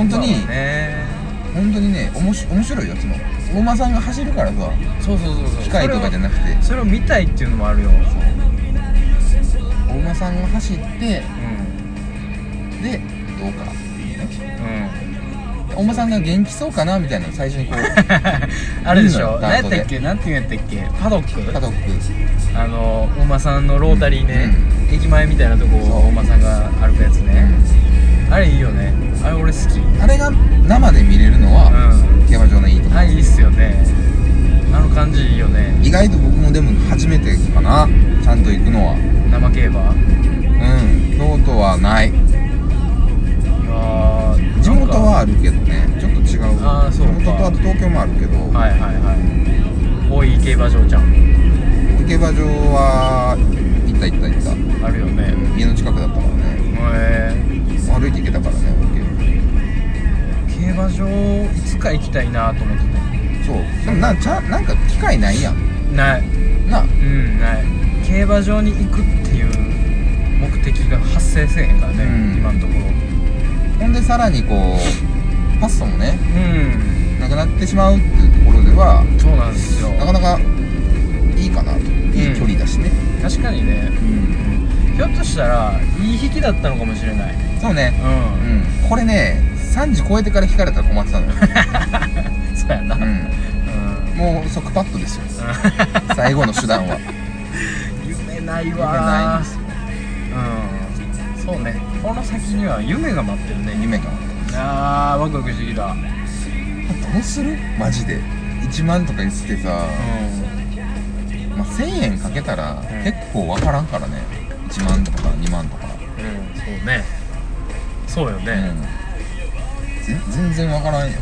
本当に本当にねおもし面白いよそのお馬さんが走るからさそうそうそうそう。機械とかじゃなくて。それを見たいっていうのもあるよ。お馬さんが走ってうん。でどうかっていうね。うん。お馬さんが元気そうかなみたいなの最初にこう あれでしょ。うん何やったっけ？なんていうんやったっけ？パドック。パドック。あのお馬さんのロータリーね、駅前みたいなとこそうお馬さんが歩くやつね、あれいいよね。あれ俺好き。あれが生で見れるのは、う競馬場のいいとこ。んあいいっすよね。あの感じいいよね。意外と僕もでも初めてかな。ちゃんと行くのは。生競馬？うん。京都はない。いやー地元はあるけどね。ちょっと違う。あーそうか。地元とあと東京もあるけど、はいはいはい。大井競馬場じゃん。競馬場は行った行った行った。あるよね。家の近くだったからね。へ歩いて行けたからね。え競馬場いつか行きたいなと思ってそう。でもなんちゃなんか機会ないやん。てない。な。うんない。競馬場に行くっていう目的が発生せえへんからね、うん。今のところ。ほんでさらにこうパッソもねうん。なくなってしまうっていうところではそうなんですよ。なかなかいいかなと。いい距離だしね。確かにね。うんひょっとしたらいい引きだったのかもしれない。そうね。ううん。これね3時超えてから引かれたら困ってたのよ、ん そうやな。うん、うん、もう即パッドですよ。最後の手段は。夢ない夢わないんですよ。うん。そうね。この先には夢が待ってるね。夢があーワクワクしてきた。どうする？マジで。1万とか言ってさ、うまあ、1000円かけたらん。結構わからんからね1万とか2万とか、ん、うん、そうね。そうよね、うん。ぜ全然わからんよ。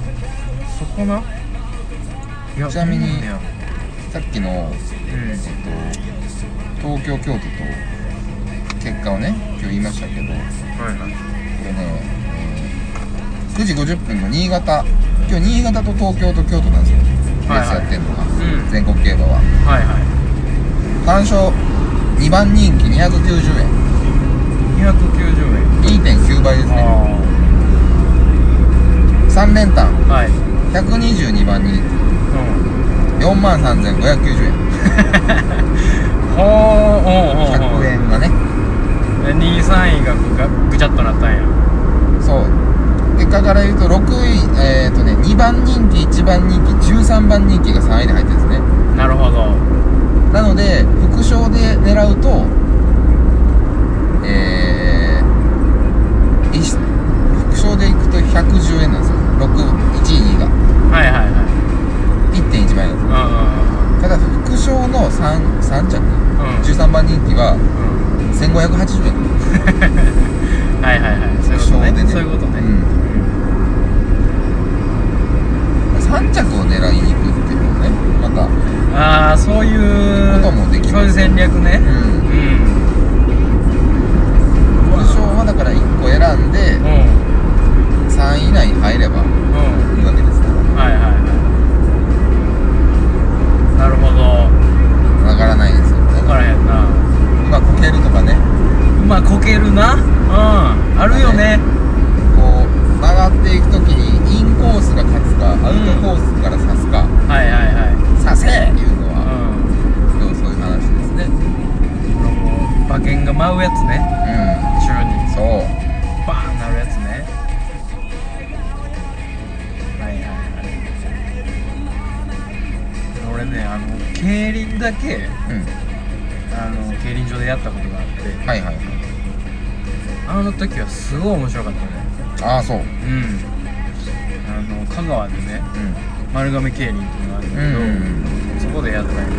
そこな？ちなみにさっきの、うん。えっと、東京京都と結果をね今日言いましたけどこはいはい。れね、えー9時50分の新潟。今日新潟と東京と京都なんですよ。レはいはい。ースやってんのが、うん。全国競馬は。はいはい。単勝2番人気290円。290円。2.9倍ですね。あ3連単。あはい。122番人。うん。気4万3590円。ほーおうおうおう100円がね。え2位3位がぐがぐちゃっとなったんや。そう。結果から言うと6位えっ、ー、とね2番人気1番人気13番人気が3位で入ってるんですね。なるほどなので副賞で狙うとえー、副賞でいくと110円なんですよ。61位2位が。はいはいはい1.1倍なんですただ副賞の 3, 3着んうん。うん13番人気はうん1580円。はいはいはい。そういうことね。そういうことね。うん、3着を狙いに行くまた。ああそういうこともできそういう戦略ね。うん。うん。はだから1個選んでうん。3位以内に入ればうんいいわけですから。はいはいはい。なるほど。わからないですよ。ね分からへんな。今こけるとかね。まあこけるな。うん。あるよね。こごい面白かったね。ああそう。うん。うんあの香川でね丸亀競輪っていうのがあるんだうんけど、うん。そこでやったんや。けど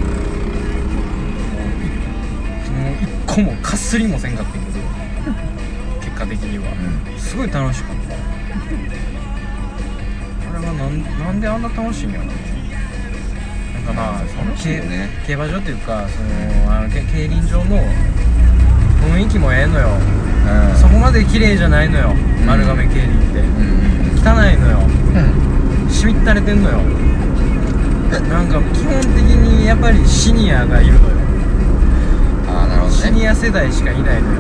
もう一個もかすりもせんかったけど 結果的には、うすごい楽しかった。あれはなんなんであんな楽しいんやろななんかまあその競馬場っていうかそのあのけ競輪場の雰囲気もええのよ、うん、そこまで綺麗じゃないのよ、うん、丸亀競輪って、汚いのよ、しみったれてんのよ。なんか基本的にやっぱりシニアがいるのよ。あなるほど、ね、シニア世代しかいないのよ。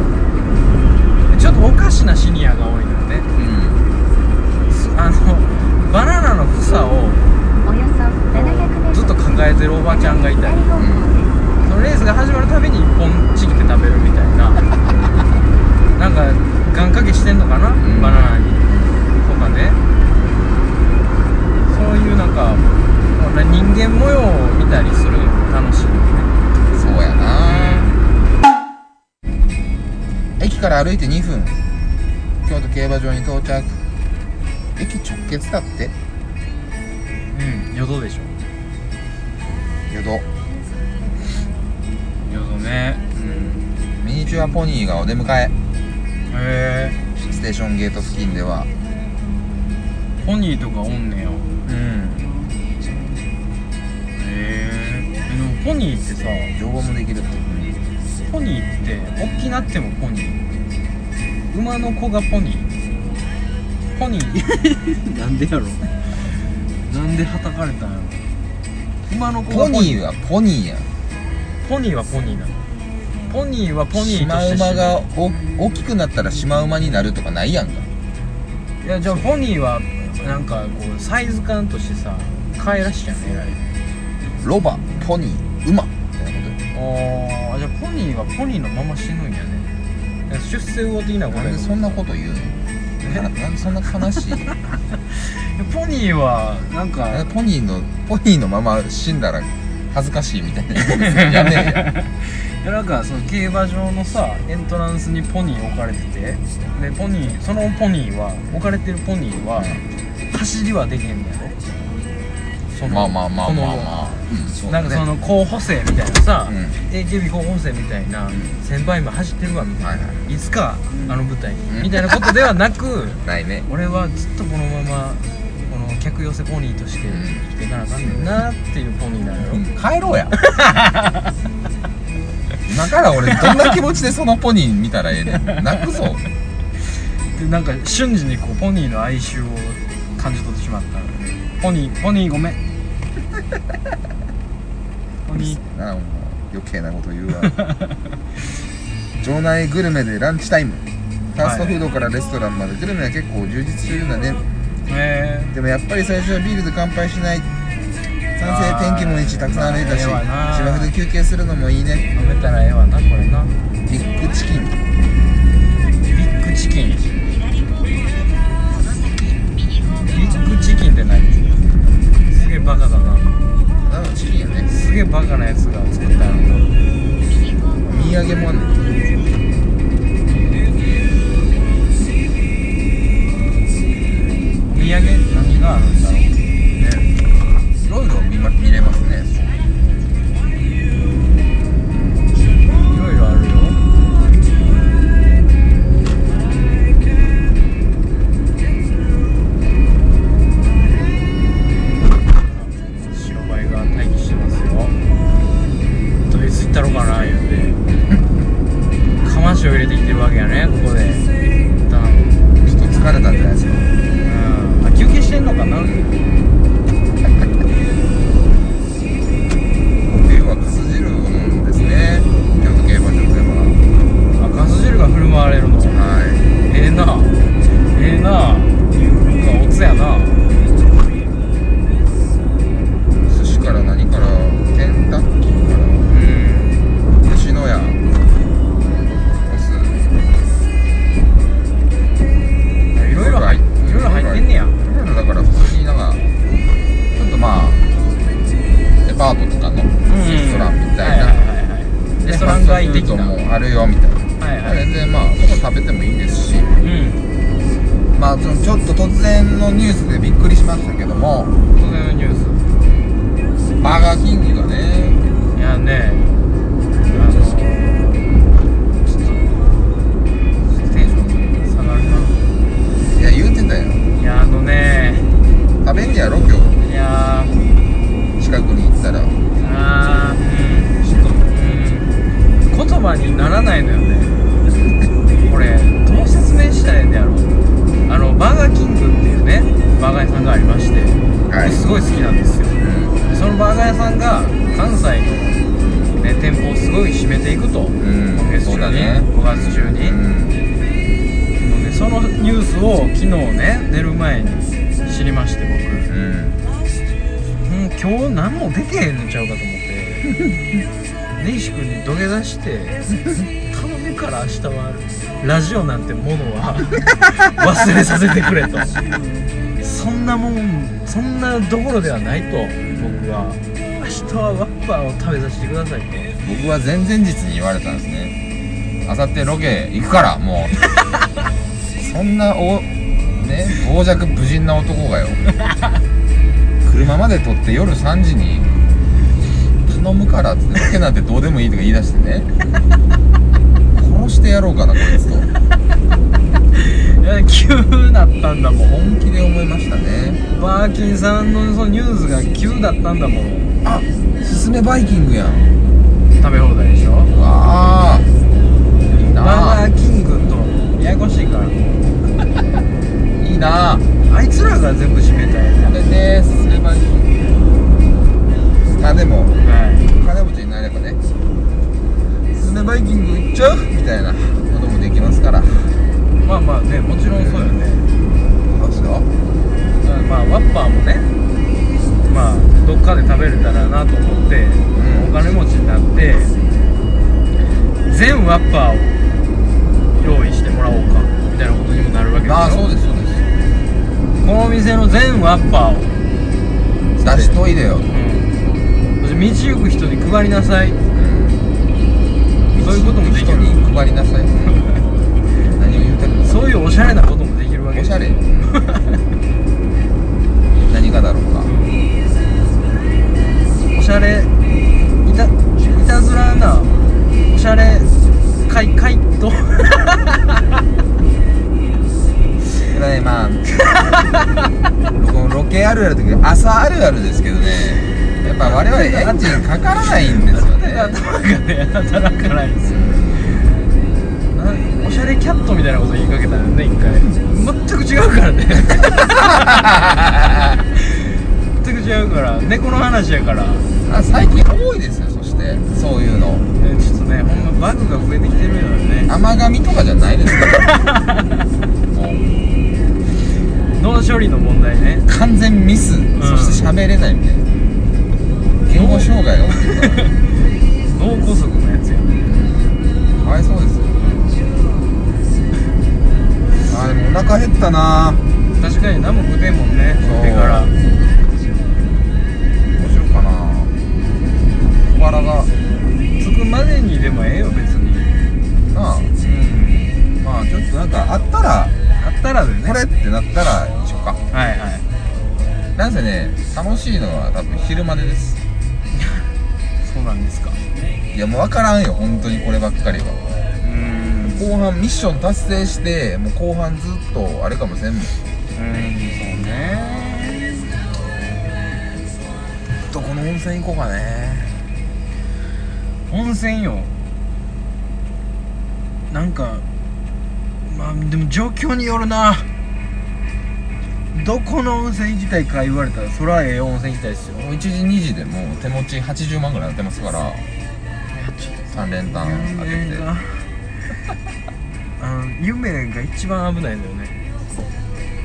ちょっとおかしなシニアが多いのよね、うん、あのバナナの房をずっと抱えてるおばちゃんがいたか願掛けしてんのかな、うん、バナナにとかね。そういうなんか人間模様を見たりするのも楽しいよね。そうやな。駅から歩いて2分。京都競馬場に到着。駅直結だって。うん淀でしょ。淀。淀ね。うん。ミニチュアポニーがお出迎え。へえステーションゲート付近ではポニーとかおんねや。うん。へえでもポニーってさ乗馬もできるってポニーって大きなってもポニー。馬の子がポニー。ポニー。なんでやろ。なんではたかれたんやろ。馬の子がポニー。はポニーやポニーはポニーなのポニーはポニーシマウマがお大きくなったらシマウマになるとかないやんか。いやじゃあポニーはなんかこうサイズ感としてさ可愛らしいやんえらいロバポニー馬。みたいなこあーじゃあポニーはポニーのまま死ぬんやね。出世魚的なことなんでそんなこと言うの？ななんでそんな悲しい？ポニーはなんかポニーのポニーのまま死んだら恥ずかしいみたいなやめえや いやなんかその競馬場のさエントランスにポニー置かれててでポニーそのポニーは置かれてるポニーは走りはできへんのやろ？そのまあまあまあまあまあ、うんなんかその候補生みたいなさ、うん。AKB 候補生みたいな、ん。先輩今走ってるわみたいな、はいはい。いつかあの舞台に、うん。みたいなことではなく ないね。俺はずっとこのままこの客寄せポニーとして生きていかなあかんねんなっていうポニーなのよ、帰ろうや 今から俺どんな気持ちでそのポニー見たらええねん。泣くぞ。でなんか瞬時にこうポニーの哀愁を感じ取ってしまったので。ポニーポニーごめん。ポニー。なあもう余計なこと言うわ。場内グルメでランチタイム。ファーストフードからレストランまで。グルメは結構充実してるんだね。へでもやっぱり最初はビールで乾杯しない賛成天気もいいしたくさん歩いたし芝生で休憩するのもいいね。え飲めたらええわなこれな。ビッグチキン。ビッグチキン。ビッグチキンって何？すげえバカだな。ただのチキンやね。すげえバカなやつが作ったの。土産もあんねんお土産？何があるんだろう？ね見,、れますね。いろいろあるよ。白バイが待機してますよ。ドイツ行ったろかな言うて。かましを入れてきてるわけやねここで。一旦。ちょっと疲れたんじゃないですか。うん。あ休憩してんのかな？われるのはい。ええな。ええなな前に知りましてうん。僕うん今日何も出てへんのちゃうかと思って。根岸君に土下座して 頼むから明日はラジオなんてものは忘れさせてくれと。そんなもんそんなどころではないと僕は。明日はワッパーを食べさせてくださいと。僕は前々日に言われたんですね。あさってロケ行くからもう。そんなおね傍若無人な男がよ。車まで撮って夜3時に頼むからっつってロケなんてどうでもいいとか言い出してね。殺してやろうかなこいつと。いや急だったんだもん。本気で思いましたねバーキンさんのそのニュースが急だったんだもん。あすすめバイキングやん。食べ放題でしょ。うわあ。いいなバあ。ーガーキングとややこしいか。らいいな。ああいつらが全部閉めたんや食べてすすめバイキングまあでも。はい。金持ちになればね。すすめバイキング行っちゃう？みたいな。こともできますから。まあまあねもちろんそうよね。そう？ですよまあワッパーもねまあどっかで食べれたらなと思って、うん。お金持ちになって全ワッパーを店の全ワッパーを。す出しといでよ。うん。そして道行く人に配りなさい。うん。そういうこともできる人に配りなさい。何を言うてるのそういうおしゃれなこともできるわけおしゃれ。何がだろうか。おしゃれいたいたずらなおしゃれかいかいとこれねま。あこのロケあるあるだけど朝あるあるですけどね。やっぱ我々エンジンかからないんですよね。頭がね働かないんですよ。なおしゃれキャットみたいなこと言いかけたよね一回。全く違うからね。全く違うから。猫の話やから。あ最近多いですよそして。そういうの。ねちょっとねほんまバグが増えてきてるよね。甘噛みとかじゃないですか 脳処理の問題ね。完全ミス、そして喋れないみたいな。言語障害が起きる。か ら脳梗塞のやつやねかわいそうですよ。あーでもお腹減ったな。確かに何も食ってんもんね食ってから。どうしようかな。小腹が。着くまでにでもええよ別に。なあ。うん。まあちょっとなんかあったら。あったらでね。これってなったらか。はいはい。なんせね楽しいのは多分昼までです。そうなんですか。いやもう分からんよ本当にこればっかりは。うん。後半ミッション達成してもう後半ずっとあれかもしれんもん。うんそうね。どこの温泉行こうかね。温泉よ。なんかまあでも状況によるなどこの温泉行きたいか言われたらそれはええ温泉行きたいですよ。もう1時2時でもう手持ち80万ぐらいなってますから3連単当てて。夢があの夢が一番危ないんだよね。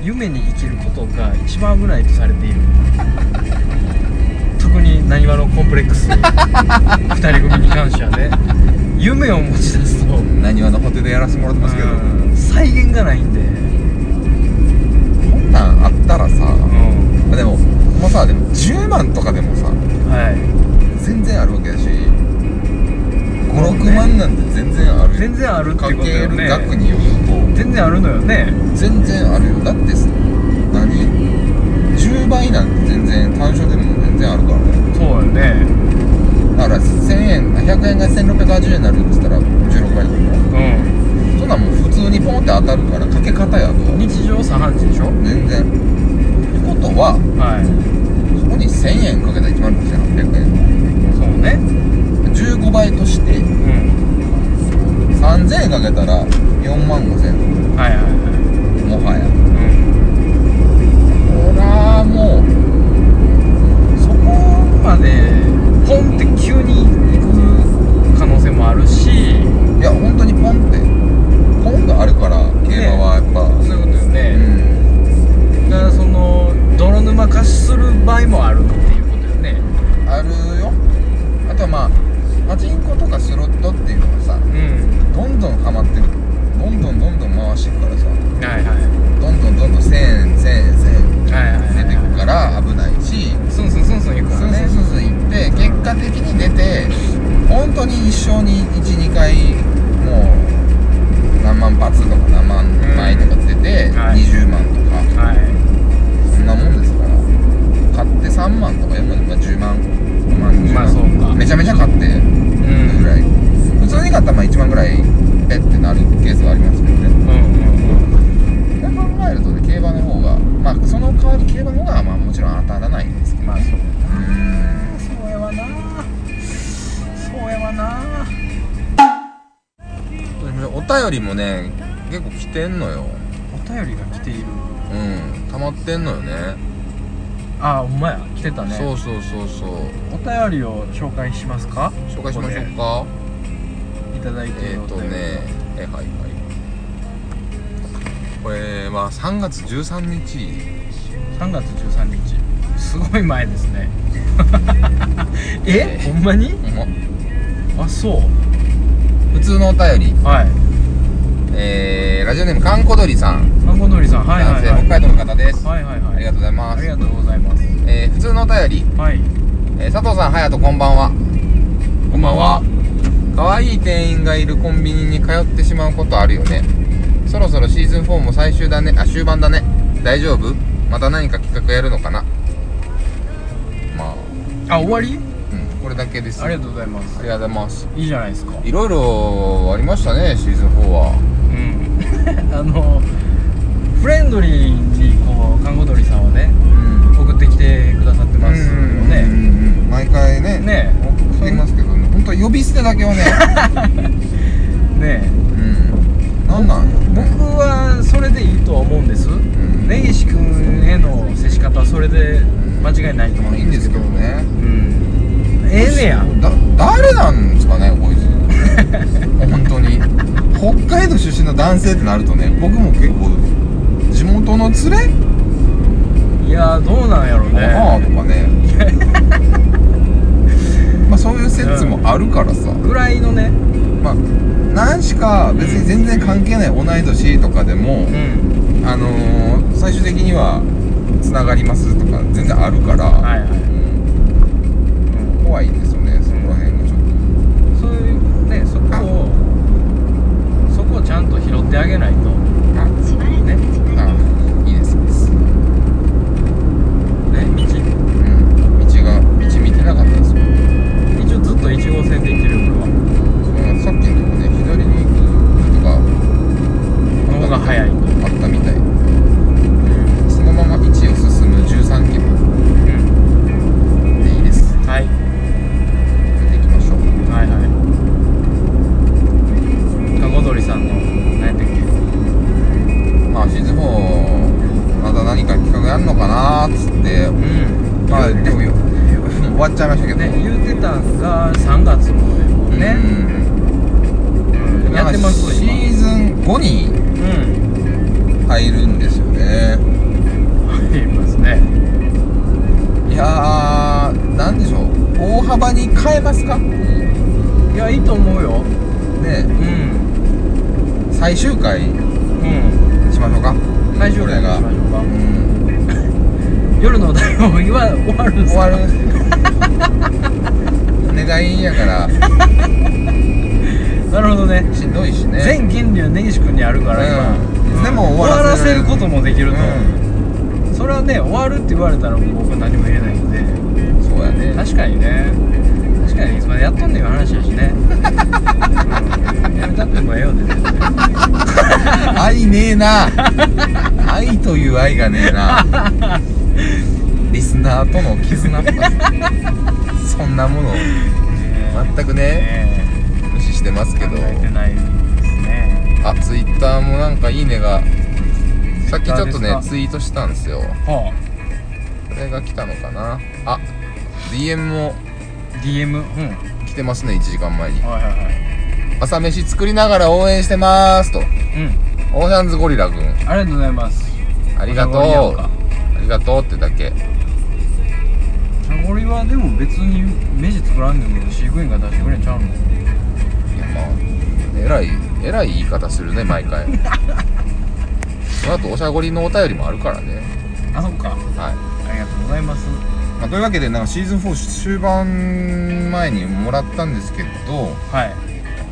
夢に生きることが一番危ないとされている。特になにわのコンプレックス。2人組に関してはね。夢を持ち出すと。なにわのホテルでやらせてもらってますけど。うん。再現がないんでなんあったらさうん。でももうさでも10万とかでもさはい。全然あるわけだし56万なんて全然ある。よ全然あるってかことだけるよね額によると。全然あるのよね。全然あるよ。だってさ何？10倍なんて全然単勝でも全然あるからね。そうよね。だから1000円100円が1680円になるんですったら16倍ポンって当たるからかけ方やとん日常茶飯事でしょ？全然。ってことははい。そこに1000円かけたら1万6800円。そうね。15倍としてうん。3000円かけたら4万5000円。はいはいはい。もはや。うん。ほらもうそこまでポンって急に行く可能性もあるし。いや本当にポンってるから競馬はやっぱ、そういうことようね、んだからその泥沼化する場合もあるっていうことよね。あるよ。あとはまあパチンコとかスロットっていうのがさうん。どんどんハマってる。どんどんどんどん回していくからさ。はいはい。どんどんどんどん1000円1000円1000円出てくから危ないし。スンスンスンスン行くからね。スンスンスン行って結果的に出て本当に一生に12回もうつとか何万枚とか出て、はい。20万とか。はい。そんなもんですから。買って3万とか4万、まあ、10万5万10万、まあそうか。めちゃめちゃ買ってうん。ぐらい、普通に買ったらまあ1万ぐらいペッてなるケースはありますけどね。それ考えるとね競馬の方がまあその代わり競馬の方がまあもちろん当たらないんですけどまあそう便りもね結構来てんのよ。お便りが来ている。うん溜まってんのよね。あほんまや。来てたね。そうそうそうそう。お便りを紹介しますか？紹介しましょうか。いただいてえっ、ー、とねえはいはい。これは3月13日3月13日すごい前ですね。え？え？ほんまに？ほんま。あそう。普通のお便り。はいえー、ラジオネームかんこどりさん。マンゴノリさんはいはいはい。男性北海道の方です、はいはいはい。ありがとうございます。ありがとうございます。えー、普通のお便り、はい。えー、佐藤さん隼人こんばんは。こんばんは。可愛い店員がいるコンビニに通ってしまうことあるよね。そろそろシーズン4も最終だね。あ終盤だね。大丈夫？また何か企画やるのかな？まあ。あ終わり？うんこれだけです。ありがとうございます。ありがとうございます。いいじゃないですか。いろいろありましたねシーズン4はうん あのフレンドリーにこう看護鳥さんはねうん。送ってきてくださってますよね。うん毎回ねね。送ってきますけどね。本当呼び捨てだけはね。ねうん。なんなんね。僕はそれでいいとは思うんです。ん。根岸君への接し方はそれで間違いないと思うんいいんですけどね。うんええねや。だ誰なんですかねこいつ。本当に。北海道出身の男性ってなるとね僕も結構地元の連れ？いやどうなんやろかなねとかね。まあそういう説もあるからさ、ぐらいのね。まあ何しか別に全然関係ない同い年とかでも、うん。あのー、最終的にはつながりますとか全然あるから、はいはいうん怖いんですよねそこら辺がちょっと。そういうねそこをそこをちゃんと拾ってあげないと。っちゃいましたけどね。言うてたんが3月もねうん。やってますシ今。ーズン5にうん入るんですよね。入りますね。いやーなんでしょう。大幅に変えますか？いやいいと思うよ。ね。うん。最終回うんしましょうか。最終回がしましょうか。うん。夜のお題も言わ終わるんすか？終わるお願いやから。なるほどね。しんどいしね。全権利は根岸君にあるから今、うん。でも終わらせる。こともできると、うそれはね終わるって言われたら僕は何も言えないんで。んそうやね。確かにね。確かにいつまでやっとんねんいう話やしね、うん、やめたってもええよね。全 然愛ねえな。愛という愛がねえなリスナーとの絆とかそんなものを 全くねね無視してますけど。考えてないですね。あツイッターもなんかいいねがさっきちょっとねツイートしたんですよ。はこれが来たのかな？あ DM もあ DM うん。来てますね1時間前に。はいはいはい。朝飯作りながら応援してますと。うん。オーシャンズゴリラ君ありがとうございます。ありがとう。ありがとうってだけでも別に飯作らんでも飼育員が出してくれんちゃうの？いやまあえらいえらい言い方するね毎回。その後おしゃごりのお便りもあるからね。あそっか。はい、ありがとうございます。まあ、というわけでなんかシーズン4終盤前にもらったんですけどはい。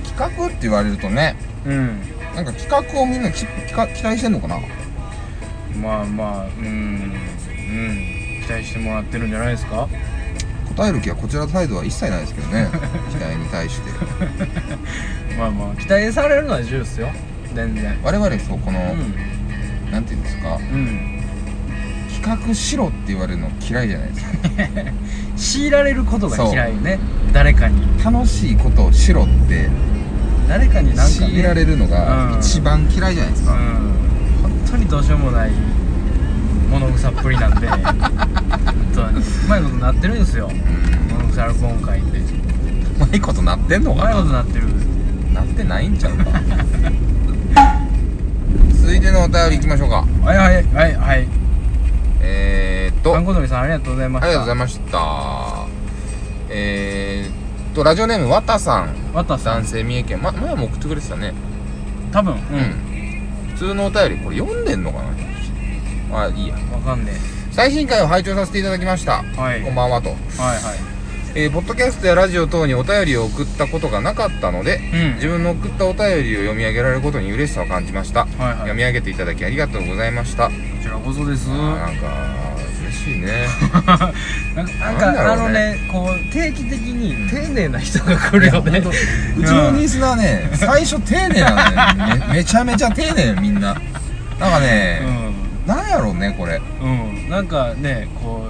企画って言われるとねうん。なんか企画をみんなき期待してんのかな？まあまあうん。うん。期待してもらってるんじゃないですか？答える気はこちら態度は一切ないですけどね。期待に対して。まあまあ期待されるのは重要ですよ。全然。我々そうこの、うなんていうんですか。んうん。企画しろって言われるの嫌いじゃないですか。強いられることが嫌いよね誰かに。楽しいことをしろって。誰かになんか、ね、強いられるのがうん。一番嫌いじゃないですか、うん。本当にどうしようもない物臭っぷりなんで。本当にうまいことなってるんですよ。物臭録音会って。うまいことなってんのうまいかなことなってるなってないんちゃうか？続いてのお便りいきましょうか。はいはい。はいはい。えー、っと。さんありがとうございました。ありがとうございました。えー、っとラジオネームわたさん。わたさん。男性三重県。ま前も送ってくれてたね。多分。う普通のお便りこれ読んでんのかな？あいいや。んわかんね最新回を拝聴させていただきました、はい。こんばんはと、えはいはい。えーポッドキャストやラジオ等にお便りを送ったことがなかったのでうん。自分の送ったお便りを読み上げられることに嬉しさを感じました、はいはい。読み上げていただきありがとうございました、こちらこそです。なんか嬉しいね。なんかね。あのねこう定期的に丁寧な人が来るよね。うちのニースナーね 最初丁寧なのね。めめちゃめちゃ丁寧みんな。なんかね、なんやろうねこれ。うん、うん、なんかねこ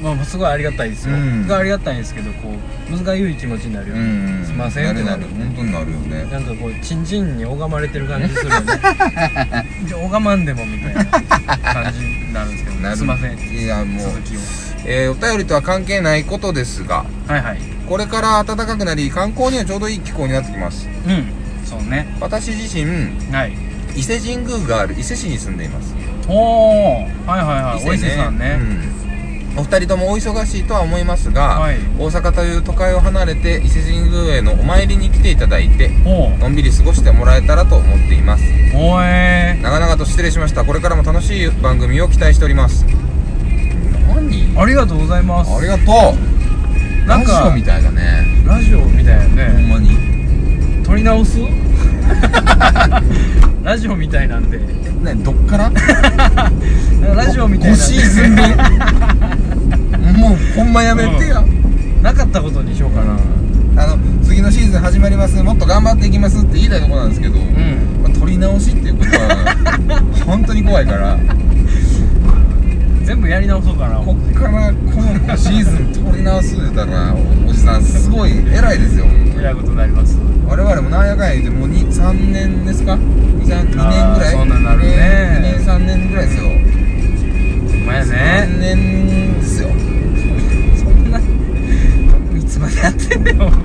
うまあすごいありがたいですよ、うん。すごいありがたいんですけどこう難しい気持ちになるよ、うん。すいませんってなるる本当になるよね。なんかこうチンチンに拝まれてる感じするよね。じゃあ拝まんでもみたいな感じになるんですけどなる。すいません。いやもう続きを。えーお便りとは関係ないことですがはいはい。これから暖かくなり観光にはちょうどいい気候になってきます。うん。そうね。私自身はい。伊勢神宮がある伊勢市に住んでいますおおはいはいはい。お伊勢さんね、うん。お二人ともお忙しいとは思いますが、はい。大阪という都会を離れて伊勢神宮へのお参りに来ていただいてのんびり過ごしてもらえたらと思っています。おえ長々と失礼しました。これからも楽しい番組を期待しております。何？ありがとうございます。ありがとう。なんかラジオみたいだね。ラジオみたいやほんねまに撮り直す？ラジオみたいなんで。ねどっから？ラジオみたい5なんで。シーズン分？もうほんまやめてや、なかったことにしようかな。あの次のシーズン始まります。もっと頑張っていきますって言いたいところなんですけど、ん。まあ、撮り直しっていうことは 本当に怖いから。全部やり直そうかな。こっからこのシーズン撮り直す言うたらおおじさんすごい偉いですよえらいことになります。我々もなんやかんや言ってもう2 3年ですか？2, 2年ぐらい？そんなんなるね。2年3年ぐらいですよ。ほんまや3ね年ですよ。そんないつまでやってんねん。お 前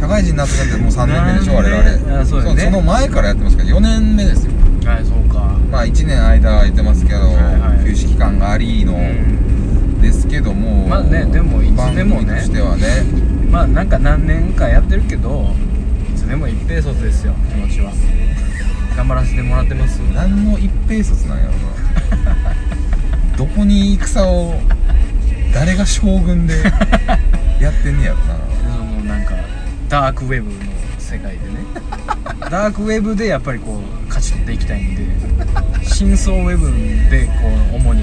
社会人になってからってもう3年目でしょ我々。あそうよね。その前からやってますから4年目ですよ。はいそうか。まあ1年間空いてますけど、はいはい。休止期間がありの、うんですけどもまあねでもいつでもね。してはね。まあなんか何年かやってるけどいつでも一平卒ですよ気持ちは。頑張らせてもらってます。何の一平卒なんやろな。どこに戦を誰が将軍でやってんねやろな。そのなんかダークウェブの世界でね。ダークウェブでやっぱりこう勝ち取っていきたいんで真相ウェブでこう主に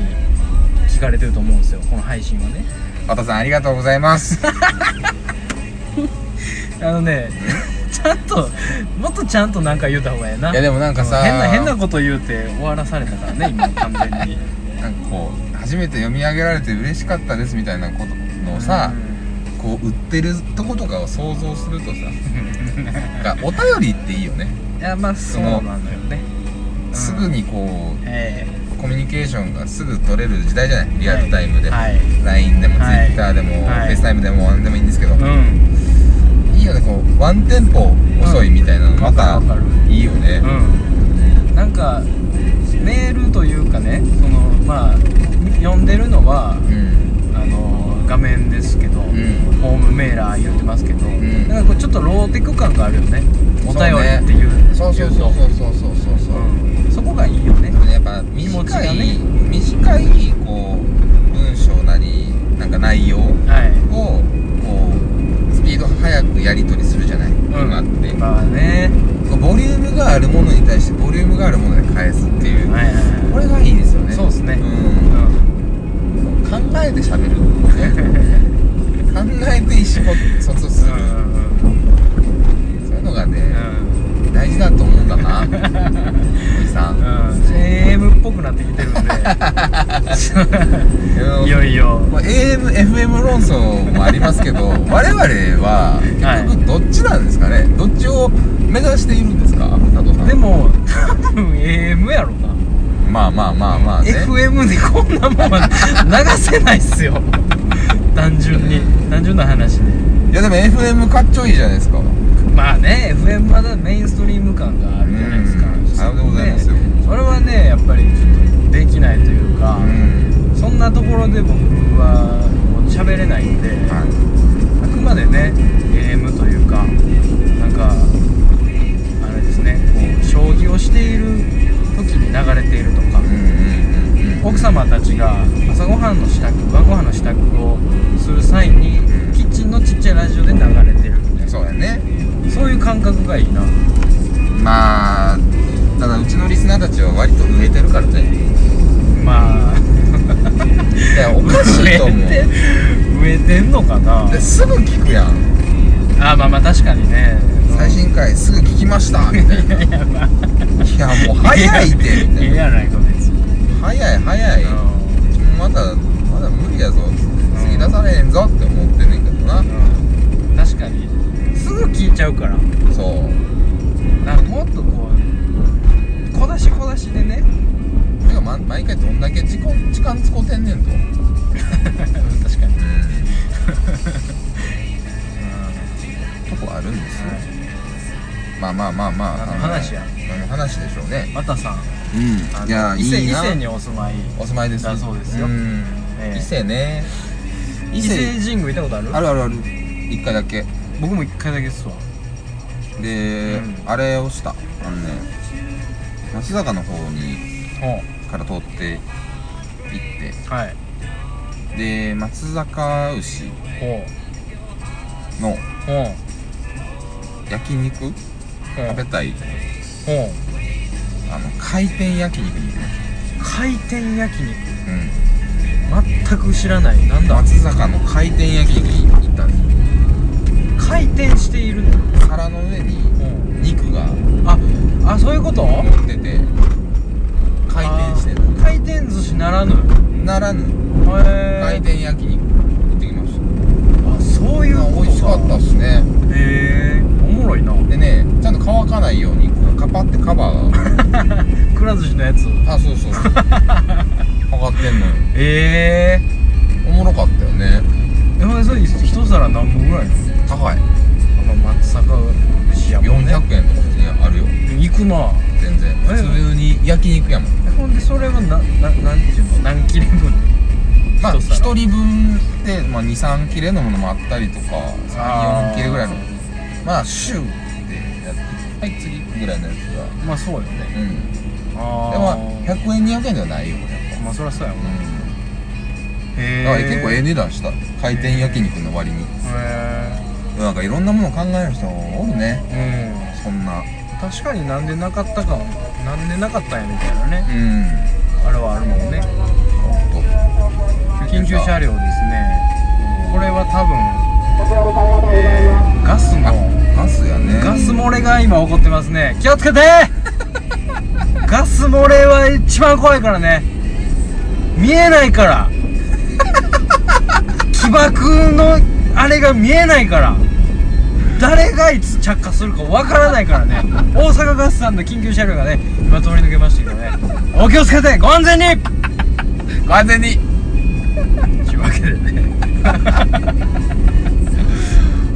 聞かれてると思うんですよこの配信はね。和田さんありがとうございます。あのねちゃんともっとちゃんとなんか言うた方がええな。いやでもなんかさ変な変なこと言うて終わらされたからね今完全に。なんかこう初めて読み上げられて嬉しかったですみたいなことのをさ、こう売ってるとことかを想像するとさお便りっていいよね、いやまあそうなのよね。うんすぐにこうえコミュニケーションがすぐ取れる時代じゃない？リアルタイムで、はい、LINE でも Twitter でも、FaceTime でも何でもいいんですけど、うん、いいよねこうワンテンポ遅いみたいなの、うん、またいいよね、うん、なんかメールというかねそのまあ読んでるのは、あの画面ですけど、ホームメーラー言ってますけど、なんかこうちょっとローテク感があるよね。お便りっていう。そう,、ね、そうそうそうそうそう。そうそう、そこがいいよね。短い、ね短いこう文章なりなんか内容をはい。こうスピード速くやり取りするじゃない、今って。まあね。ボリュームがあるものに対してボリュームがあるもので返すっていう、はいはいはい。これがいいですよね。そうですね。うん。考えて喋る、ね、考えて意思疎通する、そうだと思うんだな。おじさん、AM っぽくなってきてるんで。いよいよ。まあ AM、FM 論争もありますけど 我々ははい。結局どっちなんですかね、どっちを目指しているんですか？佐藤さん。でも多分 AM やろな。まあまあまあまあね。FM でこんなもんは流せないっすよ。単純に。単純な話で。いやでも FM かっちょいいじゃないですかまあね FM はメインストリーム感があるじゃないですか。うん。さようでございますよ。ねそれはねやっぱりちょっとできないというか、うん。そんなところで僕はもう喋れないんで、はあくまでね AM というかなんかあれですねこう将棋をしている時に流れているとかい、うん奥様たちが朝ごはんの支度晩ご飯の支度をする際にうん。キッチンのちっちゃいラジオで流れてるみたいそうやね。なそういう感覚がいいな。まあただうちのリスナーたちは割と植えてるからね。まあ。いやおかしいと思植えて植えてんのかな。うですぐ聞くやん。あまあまあ確かにね。最新回すぐ聞きました みたいな。いいやまあやもう早いってみたええいなやないか別に。早い早い。まだまだ無理やぞ。次出されへんぞって思ってんねんけどな。うん聞いちゃうからそう。なんかもっとこう小出し小出しでね。てか、ま、毎回どんだけ時間時間使うてんねんと。確かに。とこあるんですよ。まあまあまあまあ。何の話や。何の話でしょうね。またさん。うん。いやいいな。勢にお住まい。お住まいです。だそうですよ。ん。ええ。伊勢ね。伊勢神宮行ったことある？あるあるある。一回だけ僕も一回だけですわ。で、うん。あれをした。あのね松坂の方にほから通って行っうはい。てで松坂牛ほのうほう焼肉？食べたい。ほうあの回転焼肉に行きまし回転焼肉？たうん。全く知らない。なんだ？松坂の回転焼肉に行ったんです回転しているの。よ皿の上に肉がああそういうこと？乗ってて回転してる。あ回転寿司ならぬ。ならぬ。へ回転焼肉行ってきました。あそういうこと美味しかったっすね。へえおもろいな。でねちゃんと乾かないようにこうカパってカバーが。くら寿司のやつあそうそうそう。かかってんのよ。ええおもろかったよね。えそれ一皿何本ぐらいの？高い。まあ松坂牛やもん400ね円とか普通にあるよ。行くな全然。え普通に焼肉やもん。えほんでそれはなななんていうの？何切れ分？まあ一皿。1人分で、まあ、23切れのものもあったりとか34切れぐらいの。まあシューでやってはい次ぐらいのやつが。まあそうよね。うん。ああでも100円200円ではないよやっぱまあそりゃそうやもんうん。へえ結構ええ値段した。回転焼肉の割に。へなんかいろんなもの考える人おるね。えそんな。うん確かになんでなかったかなんでなかったんやみたいなね。うん。あれはあるもんね。緊急車両ですね。これは多分、えーガスのガスやね。ガス漏れが今起こってますね。気をつけて。ガス漏れは一番怖いからね。見えないから。起爆のあれが見えないから誰がいつ着火するかわからないからね。大阪ガスさんの緊急車両がね今通り抜けましたけどね。お気をつけてご安全に。ご安全に。というわけでね。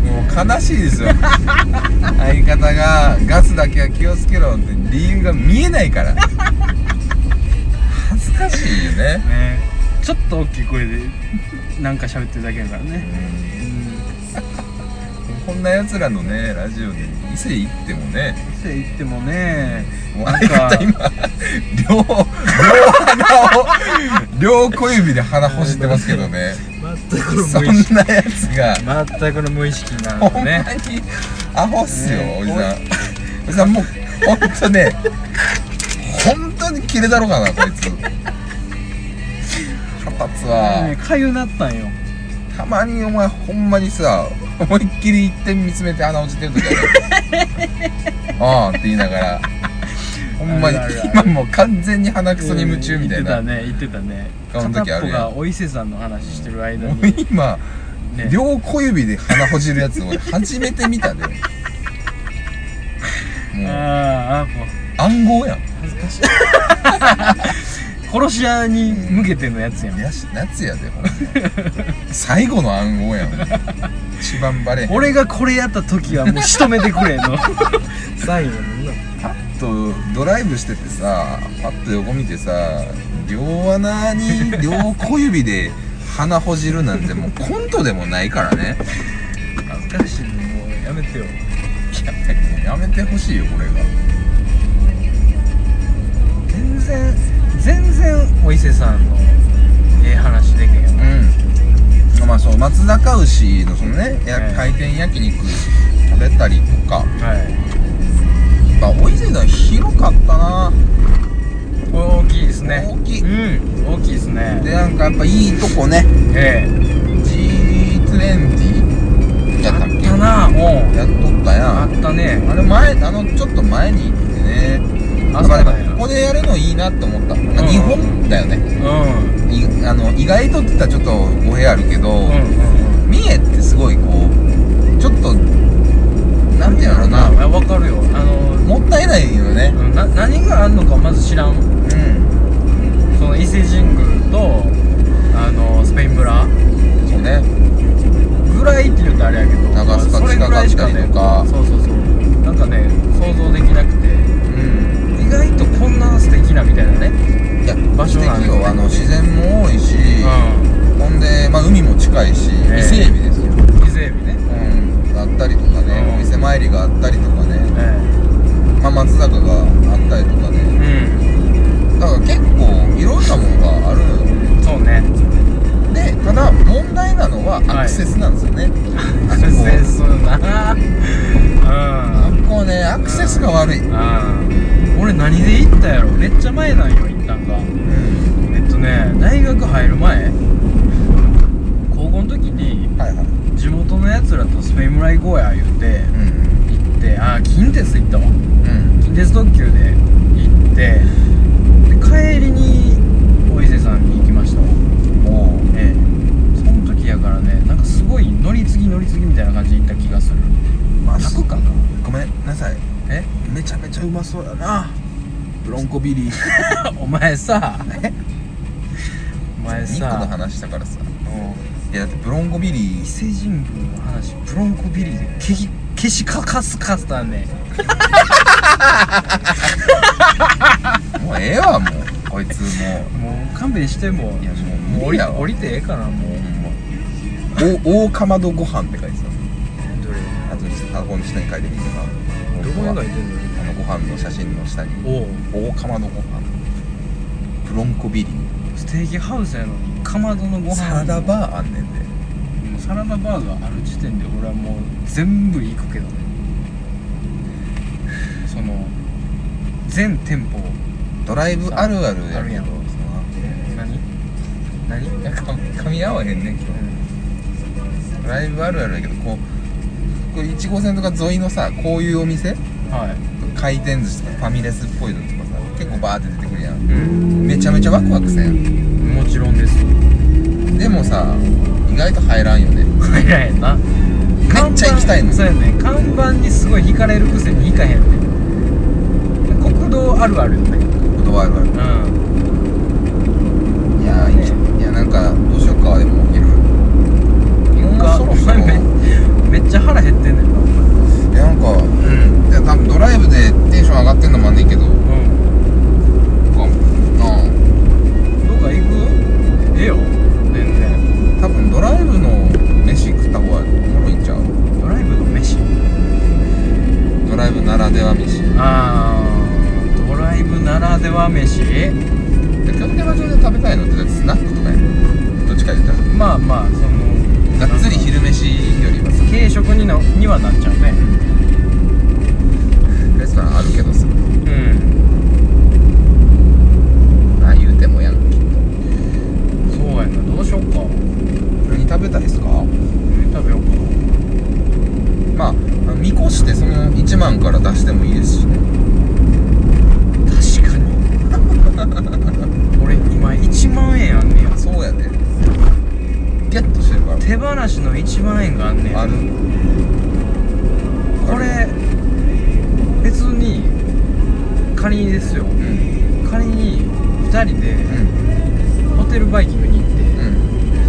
もう悲しいですよ。相方がガスだけは気をつけろって理由が見えないから。恥ずかしいよね。ねちょっと大きい声でなんか喋ってるだけやからね。こんな奴らのねラジオで伊勢行ってもね。店行ってもねもうなんか相方今両両鼻を両小指で鼻ほじってますけどね。全くそんの無意識。なやつが。全くの無意識なほんまのねにアホっすよ、ねおじさん。おじさんもうほんとね本当にキレだろうかなこいつ腹立つわ。ねかゆなったんよ。たまにお前ほんまにさ思いっきり一点見つめて鼻落ちてる時ある。ああって言いながら。ほんまに今もう完全に鼻くそに夢中みたいな、うん言ってたね言ってたね。顔の時あるやん。片っぽがお伊勢さんの話してる間もうに今、ね。両小指で鼻ほじるやつ俺 初めて見たで。もうああもう暗号やん。恥ずかしい殺し屋に向けてのやつやん。やしやつやでほんま。最後の暗号やん。一番バレへん。俺がこれやった時はもう仕留めてくれのサインやもんな。パッとドライブしててさパッと横見てさ両穴に両小指で鼻ほじるなんてもうコントでもないからね。恥ずかしい。のもうやめてよ。いややめてほしいよこれが。全然全然お伊勢さんのええ話でけへんわうん。まあそう松阪牛のそのね、やはい回転焼肉食べたりとか。はい。まあお伊勢さん広かったな。大きいですね。大きい。うん。大きいですね。でなんかやっぱいいとこね。ええ。G20 やったっけ？あったなおう。やっとったやん。あったね。あれ前あのちょっと前に行ってねあだからそうなんやここでやるのいいなって思った、まあうん。日本だよね。うん。いあの意外とって言ったらちょっと語弊あるけど、うんうん三重ってすごいこうちょっとなんていうのな。あわかるよ。あのもったいないよね。うんな何があんのかまず知らん。うん。その伊勢神宮とあのスペイン村。そうね。ぐらいって言うとあれやけど長須賀それぐらいしかね近かったりとかそうそうそうなんかね想像できなくてうん意外とこんな素敵なみたいなね。いや場所なん素敵よ。あの自然も多いし、うほんまそうだな。ブロンコビリー。お前さ。えお前2個のさ話したからさ。うん。いやだってブロンコビリ伊ー勢神宮の話ブロンコビリーで消し消しかかすかすたんね。もうええわもう。こいつももう勘弁してもいやもうもう降り降りてええかなもう。うほん。まお大かまどご飯って書いてた。どれ？あと箱の下に書いてみてな。どこに書いてんの？ご飯の写真の下に大かまどご飯。ブロンコビリー。ステーキハウスやのに。かまどのご飯。サラダバーあんねんで。もうサラダバーがある時点で俺はもう全部行くけどね。その全店舗。ドライブあるあるやけどあるやん。何？か噛み合わへんねん今日。ドライブあるあるやけどこうこれ1号線とか沿いのさこういうお店？はい回転寿司とかファミレスっぽいのとかさ結構バーって出てくるやん。うん。めちゃめちゃワクワクせん。もちろんです。でもさ意外と入らんよね。入らへんな。めっちゃ行きたいのそうやね。看板にすごい惹かれるくせに行かへんね国道あるあるよね。ぶどうあるある。うん。いやーいいやなんかどうしようか。でもお昼もうかそろそろめめっちゃ腹減ってんねんななんかうんいや多分ドライブでテンション上がってんのもあんねんけど。なん。かうんなあどっか行く？ええよ。全然。多分ドライブの飯食った方がおもろいんちゃう？ドライブの飯？ドライブならでは飯。であー。ドライブならでは飯？京キャバ嬢で食べたいのってだってスナックとかやん。どっちか言ったら。まあまあそのがっつり昼飯よりはさ。軽食にのにはなっちゃうねさあるけどさ。うん。まあ言うてもやん。きっとそうやな。どうしよっか。何食べたいっすか。何食べようか。まあ見越してその1万から出してもいいですしね。確かに。俺今1万円あんねや。そうやで、ね、ゲットしてるから。手放しの1万円があんねんある。これ別に仮にですよ。うん。仮に2人でうん。ホテルバイキングに行ってうん。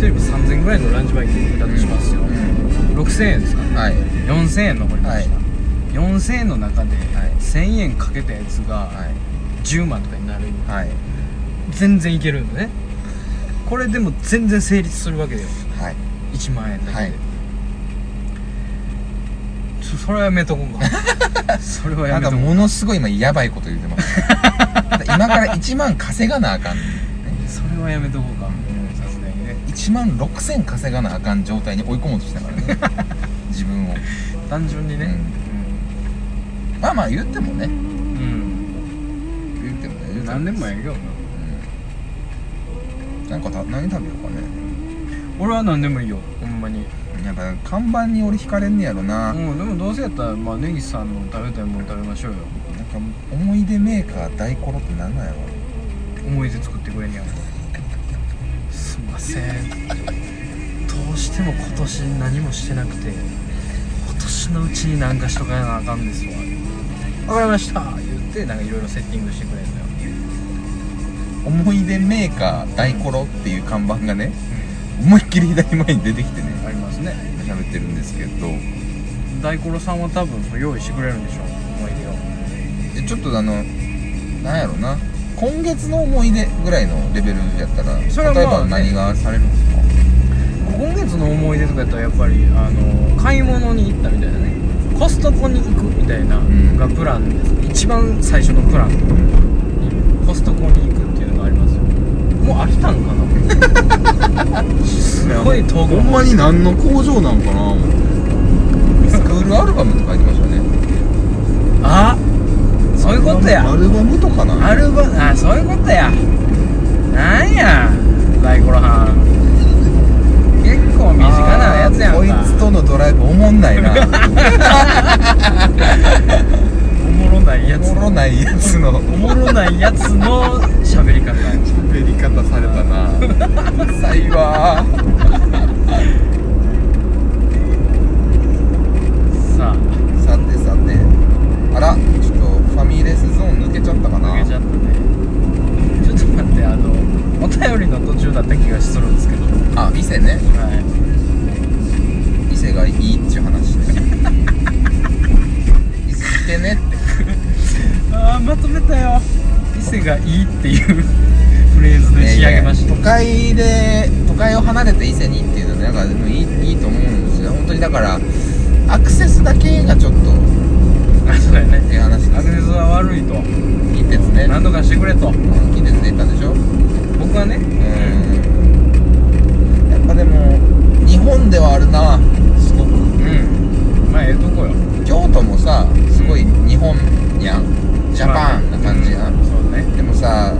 1人3000円ぐらいのランチバイキングだとしますよ、う6000円ですか？はい。4000円残りました、はい。4000円の中ではい。1000円かけたやつがはい。10万とかになる。はい。全然いけるんでね。これでも全然成立するわけだよ。はい。1万円だけで、はいそれはやめとこう。か それはやめとこう。ものすごい今やばいこと言ってます。今から1万稼がなあかん。ねそれはやめとこうか。さすがにね。1万6000稼がなあかん状態に追い込もうとしたからね。自分を。単純にね。まあまあ言ってもね。うん、言ってもね。何でもええけどな。うん。なんかた何食べようかね。俺は何でもいいよ。ほんまにやっぱ看板に俺惹かれんねやろな、なんかうんでもどうせやったらまあ根岸さんの食べたいもの食べましょうよ。思い出メーカー大コロって何なんやろ思い出作ってくれんや。んすんません。どうしても今年何もしてなくて今年のうちに何かしとかなあかんですわ。わかりました。言ってなんかいろいろセッティングしてくれんのよ。思い出メーカー大コロっていう看板がね思いっきり左前に出てきてね。ありますね。喋ってるんですけど。大五郎さんは多分それ用意してくれるんでしょ思い出を。でちょっとあのなんやろな。今月の思い出ぐらいのレベルやったらそれは例えば何がされるんですか？今月の思い出とかやったらやっぱりあの買い物に行ったみたいなね。コストコに行くみたいなん。がプランです、一番最初のプラン。にコストコに行くっていうのがありますよもう飽きたんかな。すごい遠くほんまに何の工場なんかな。スクールアルバムって書いてましたね。あそういうことや。アルバムとかなアルバあそういうことや。なんや大五郎はん。結構身近なやつやんこいつとのドライブおもんないな ないやつ。おもろないやつの。おもろないやつの喋り方。喋り方されたな。うるさいわ。さあ。さてさてあらちょっとファミレスゾーン抜けちゃったかな。抜けちゃったね。ちょっと待ってあのお便りの途中だった気がするんですけど。あ伊勢ね。はい。伊勢がいいっちゅう話で伊勢来てねまとめたよ。伊勢がいいっていうフレーズで仕上げました。都会で都会を離れて伊勢にっていうのはなんかでもいいいいと思うんですよ。本当にだからアクセスだけがちょっとあそうだよねっていう話です。アクセスは悪いと。近鉄ね。何とかしてくれと。近鉄で行ったんでしょ？僕はね。うん。やっぱでも日本ではあるな。すごく。うん。まあええとこよ。京都もさすごい日本やんジャパンな感じやん、そうね。でもさ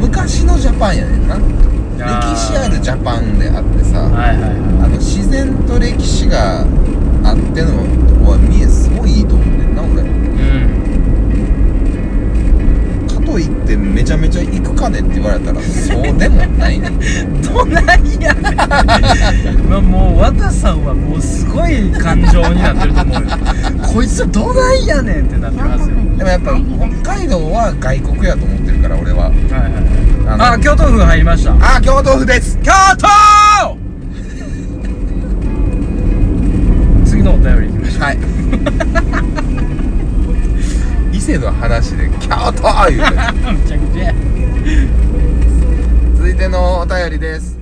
昔のジャパンやねんな。歴史あるジャパンであってさ、はいはいはあの自然と歴史があってのとこは見えうんかといってめちゃめちゃ行くかねって言われたらそうでもないねん。どないや。ね んまあもう和田さんはもうすごい感情になってると思うよ。こいつどないやねんってなってますよ。でもやっぱ北海道は外国やと思ってるから俺は。はいはいあのあ京都府入りました。あ京都府です。京都!次のお便りいきましょう。はい伊勢の話で京都言うて。むちゃくちゃや。続いてのお便りです